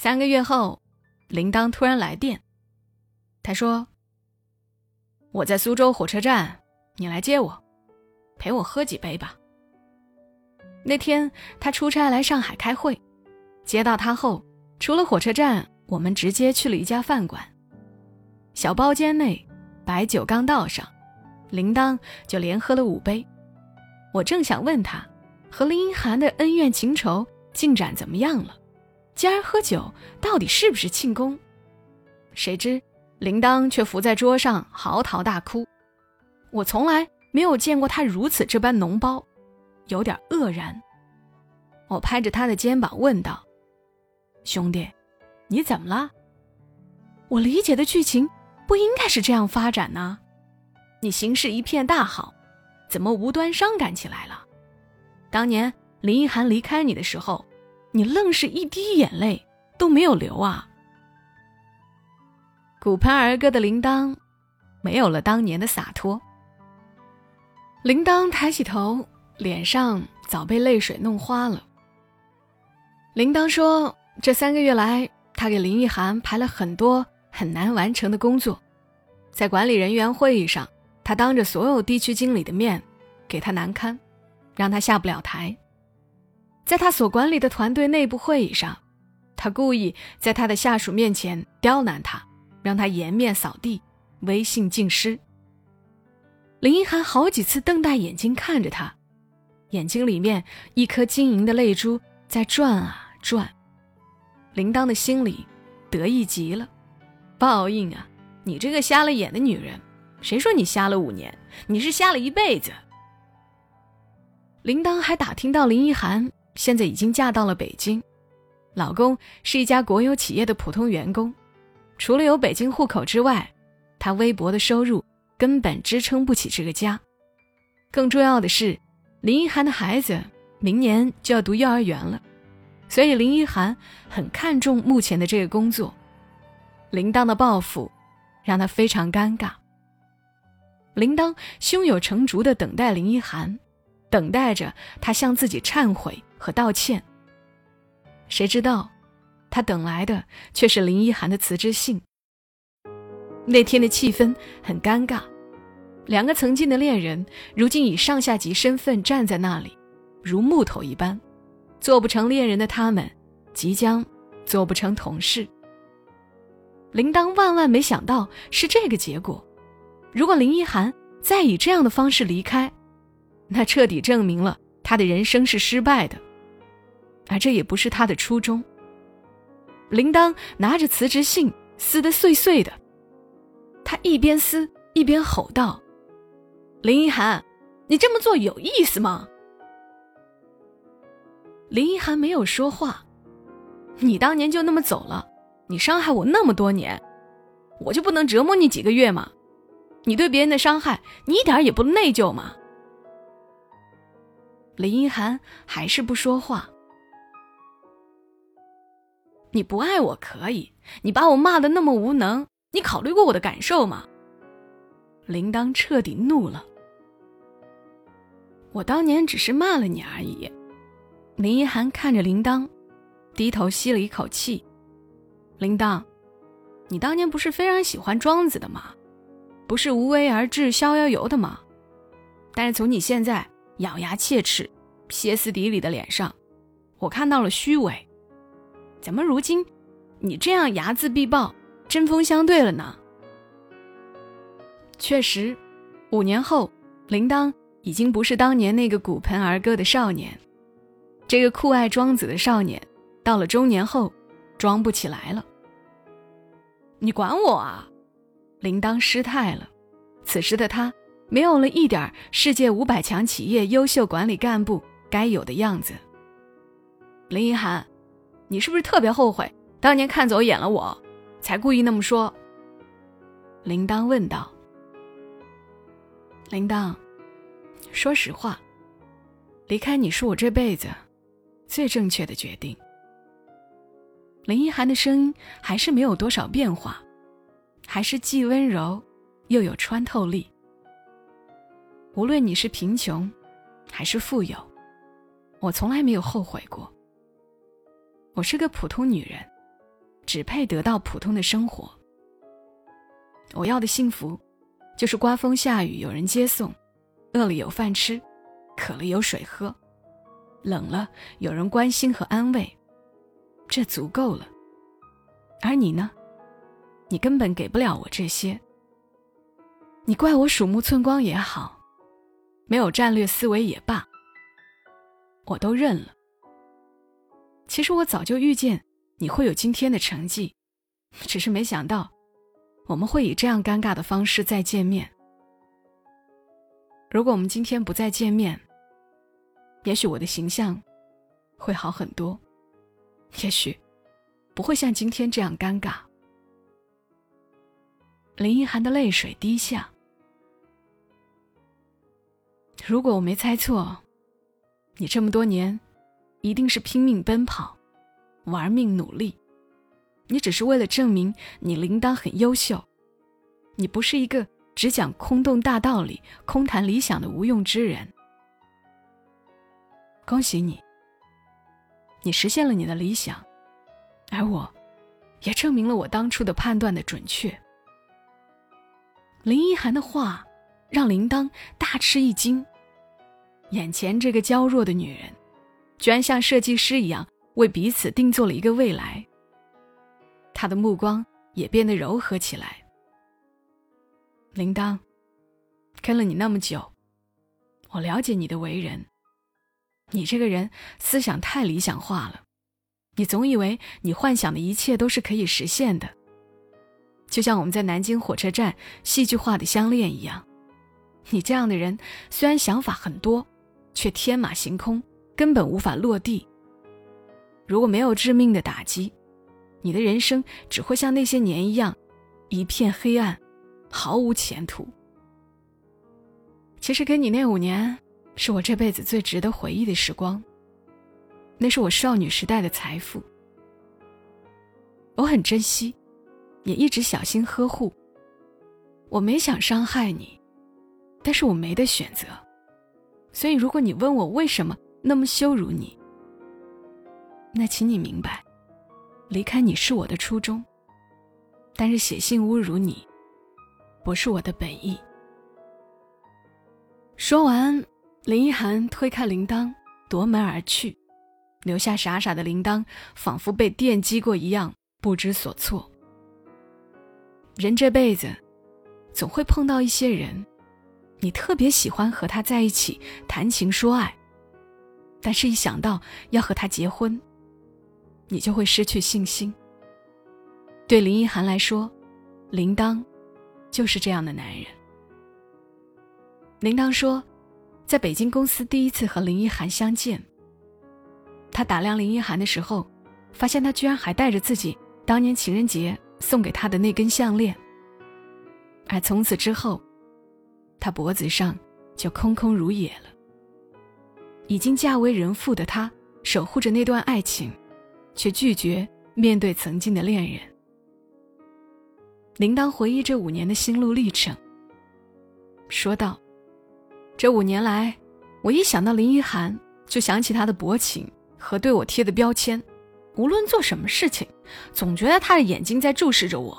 三个月后，铃铛突然来电，他说：“我在苏州火车站，你来接我，陪我喝几杯吧。”那天他出差来上海开会，接到他后，除了火车站，我们直接去了一家饭馆。小包间内，白酒刚倒上，铃铛就连喝了五杯。我正想问他，和林一涵的恩怨情仇进展怎么样了？今儿喝酒到底是不是庆功？谁知铃铛却伏在桌上嚎啕大哭。我从来没有见过他如此这般脓包，有点愕然。我拍着他的肩膀问道：“兄弟，你怎么了？我理解的剧情。”不应该是这样发展呢，你形势一片大好，怎么无端伤感起来了？当年林一涵离开你的时候，你愣是一滴眼泪都没有流啊！骨盆儿歌的铃铛，没有了当年的洒脱。铃铛抬起头，脸上早被泪水弄花了。铃铛说：“这三个月来，他给林一涵排了很多。”很难完成的工作，在管理人员会议上，他当着所有地区经理的面给他难堪，让他下不了台。在他所管理的团队内部会议上，他故意在他的下属面前刁难他，让他颜面扫地，威信尽失。林一涵好几次瞪大眼睛看着他，眼睛里面一颗晶莹的泪珠在转啊转。铃铛的心里得意极了。报应啊！你这个瞎了眼的女人，谁说你瞎了五年？你是瞎了一辈子。铃铛还打听到林一涵现在已经嫁到了北京，老公是一家国有企业的普通员工，除了有北京户口之外，她微薄的收入根本支撑不起这个家。更重要的是，林一涵的孩子明年就要读幼儿园了，所以林一涵很看重目前的这个工作。铃铛的报复，让他非常尴尬。铃铛胸有成竹地等待林一涵，等待着他向自己忏悔和道歉。谁知道，他等来的却是林一涵的辞职信。那天的气氛很尴尬，两个曾经的恋人，如今以上下级身份站在那里，如木头一般。做不成恋人的他们，即将做不成同事。铃铛万万没想到是这个结果。如果林一涵再以这样的方式离开，那彻底证明了他的人生是失败的，而这也不是他的初衷。铃铛拿着辞职信撕得碎碎的，他一边撕一边吼道：“林一涵，你这么做有意思吗？”林一涵没有说话。你当年就那么走了。你伤害我那么多年，我就不能折磨你几个月吗？你对别人的伤害，你一点也不内疚吗？林一涵还是不说话。你不爱我可以，你把我骂的那么无能，你考虑过我的感受吗？铃铛彻底怒了。我当年只是骂了你而已。林一涵看着铃铛，低头吸了一口气。铃铛，你当年不是非常喜欢庄子的吗？不是无为而治、逍遥游的吗？但是从你现在咬牙切齿、歇斯底里的脸上，我看到了虚伪。怎么如今你这样睚眦必报、针锋相对了呢？确实，五年后，铃铛已经不是当年那个骨盆儿歌的少年。这个酷爱庄子的少年，到了中年后。装不起来了，你管我啊！铃铛失态了。此时的他没有了一点世界五百强企业优秀管理干部该有的样子。林一涵，你是不是特别后悔当年看走眼了我，才故意那么说？铃铛问道。铃铛，说实话，离开你是我这辈子最正确的决定。林一涵的声音还是没有多少变化，还是既温柔又有穿透力。无论你是贫穷，还是富有，我从来没有后悔过。我是个普通女人，只配得到普通的生活。我要的幸福，就是刮风下雨有人接送，饿了有饭吃，渴了有水喝，冷了有人关心和安慰，这足够了。而你呢？你根本给不了我这些。你怪我鼠目寸光也好，没有战略思维也罢，我都认了。其实我早就预见你会有今天的成绩，只是没想到我们会以这样尴尬的方式再见面。如果我们今天不再见面，也许我的形象会好很多，也许不会像今天这样尴尬。林一涵的泪水滴下。如果我没猜错，你这么多年。一定是拼命奔跑，玩命努力。你只是为了证明你铃铛很优秀，你不是一个只讲空洞大道理、空谈理想的无用之人。恭喜你，你实现了你的理想，而我，也证明了我当初的判断的准确。林一涵的话让铃铛大吃一惊，眼前这个娇弱的女人。居然像设计师一样为彼此定做了一个未来。他的目光也变得柔和起来。铃铛，跟了你那么久，我了解你的为人。你这个人思想太理想化了，你总以为你幻想的一切都是可以实现的，就像我们在南京火车站戏剧化的相恋一样。你这样的人虽然想法很多，却天马行空。根本无法落地。如果没有致命的打击，你的人生只会像那些年一样，一片黑暗，毫无前途。其实跟你那五年，是我这辈子最值得回忆的时光。那是我少女时代的财富，我很珍惜，也一直小心呵护。我没想伤害你，但是我没得选择。所以，如果你问我为什么？那么羞辱你，那请你明白，离开你是我的初衷，但是写信侮辱你，不是我的本意。说完，林一涵推开铃铛，夺门而去，留下傻傻的铃铛，仿佛被电击过一样，不知所措。人这辈子，总会碰到一些人，你特别喜欢和他在一起谈情说爱。但是，一想到要和他结婚，你就会失去信心。对林一涵来说，铃铛就是这样的男人。铃铛说，在北京公司第一次和林一涵相见，他打量林一涵的时候，发现他居然还带着自己当年情人节送给他的那根项链。而从此之后，他脖子上就空空如也了。已经嫁为人妇的她，守护着那段爱情，却拒绝面对曾经的恋人。铃铛回忆这五年的心路历程，说道：“这五年来，我一想到林一涵，就想起她的薄情和对我贴的标签。无论做什么事情，总觉得他的眼睛在注视着我。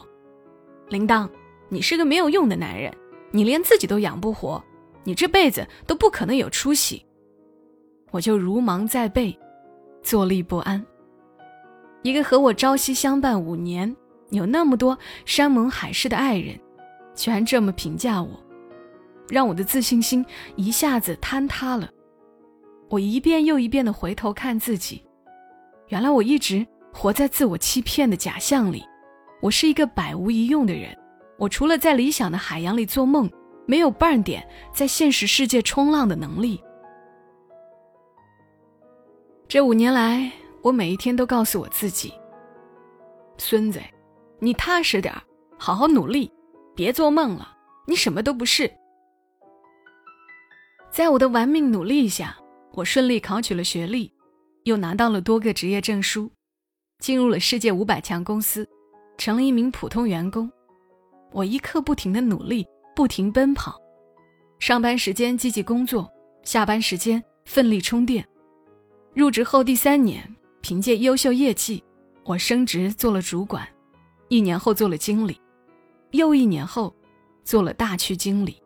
铃铛，你是个没有用的男人，你连自己都养不活，你这辈子都不可能有出息。”我就如芒在背，坐立不安。一个和我朝夕相伴五年、有那么多山盟海誓的爱人，居然这么评价我，让我的自信心一下子坍塌了。我一遍又一遍的回头看自己，原来我一直活在自我欺骗的假象里。我是一个百无一用的人，我除了在理想的海洋里做梦，没有半点在现实世界冲浪的能力。这五年来，我每一天都告诉我自己：“孙子，你踏实点好好努力，别做梦了，你什么都不是。”在我的玩命努力下，我顺利考取了学历，又拿到了多个职业证书，进入了世界五百强公司，成了一名普通员工。我一刻不停的努力，不停奔跑，上班时间积极工作，下班时间奋力充电。入职后第三年，凭借优秀业绩，我升职做了主管，一年后做了经理，又一年后做了大区经理，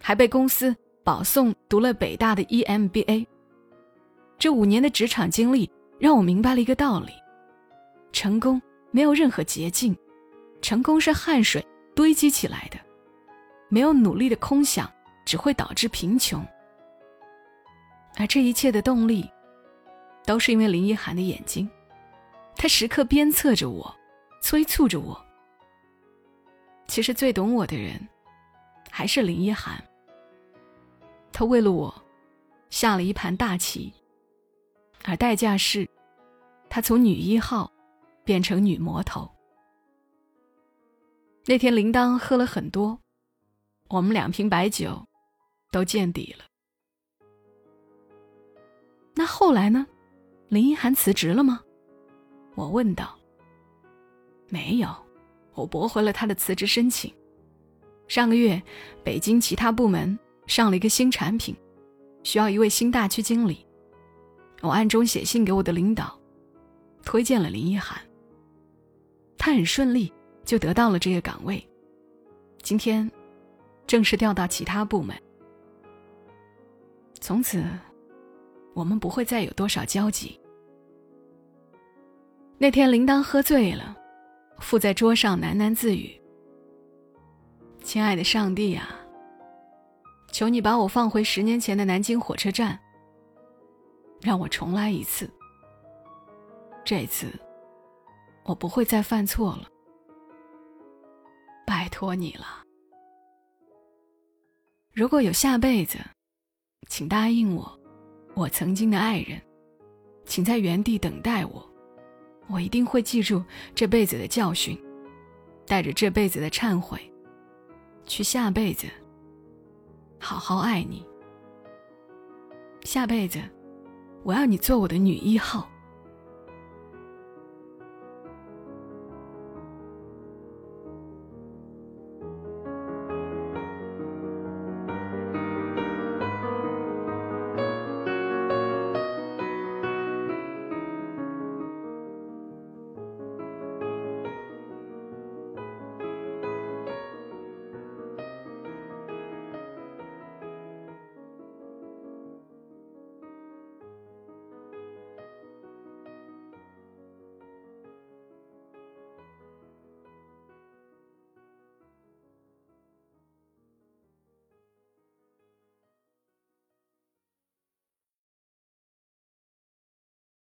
还被公司保送读了北大的 EMBA。这五年的职场经历让我明白了一个道理：成功没有任何捷径，成功是汗水堆积起来的，没有努力的空想只会导致贫穷。而这一切的动力，都是因为林一涵的眼睛，他时刻鞭策着我，催促着我。其实最懂我的人，还是林一涵。他为了我，下了一盘大棋。而代价是，他从女一号变成女魔头。那天铃铛喝了很多，我们两瓶白酒都见底了。那后来呢？林一涵辞职了吗？我问道。没有，我驳回了他的辞职申请。上个月，北京其他部门上了一个新产品，需要一位新大区经理。我暗中写信给我的领导，推荐了林一涵。他很顺利就得到了这个岗位，今天正式调到其他部门。从此，我们不会再有多少交集。那天铃铛喝醉了，伏在桌上喃喃自语：“亲爱的上帝啊，求你把我放回十年前的南京火车站。”让我重来一次。这次，我不会再犯错了。拜托你了。如果有下辈子，请答应我，我曾经的爱人，请在原地等待我。我一定会记住这辈子的教训，带着这辈子的忏悔，去下辈子好好爱你。下辈子。我要你做我的女一号。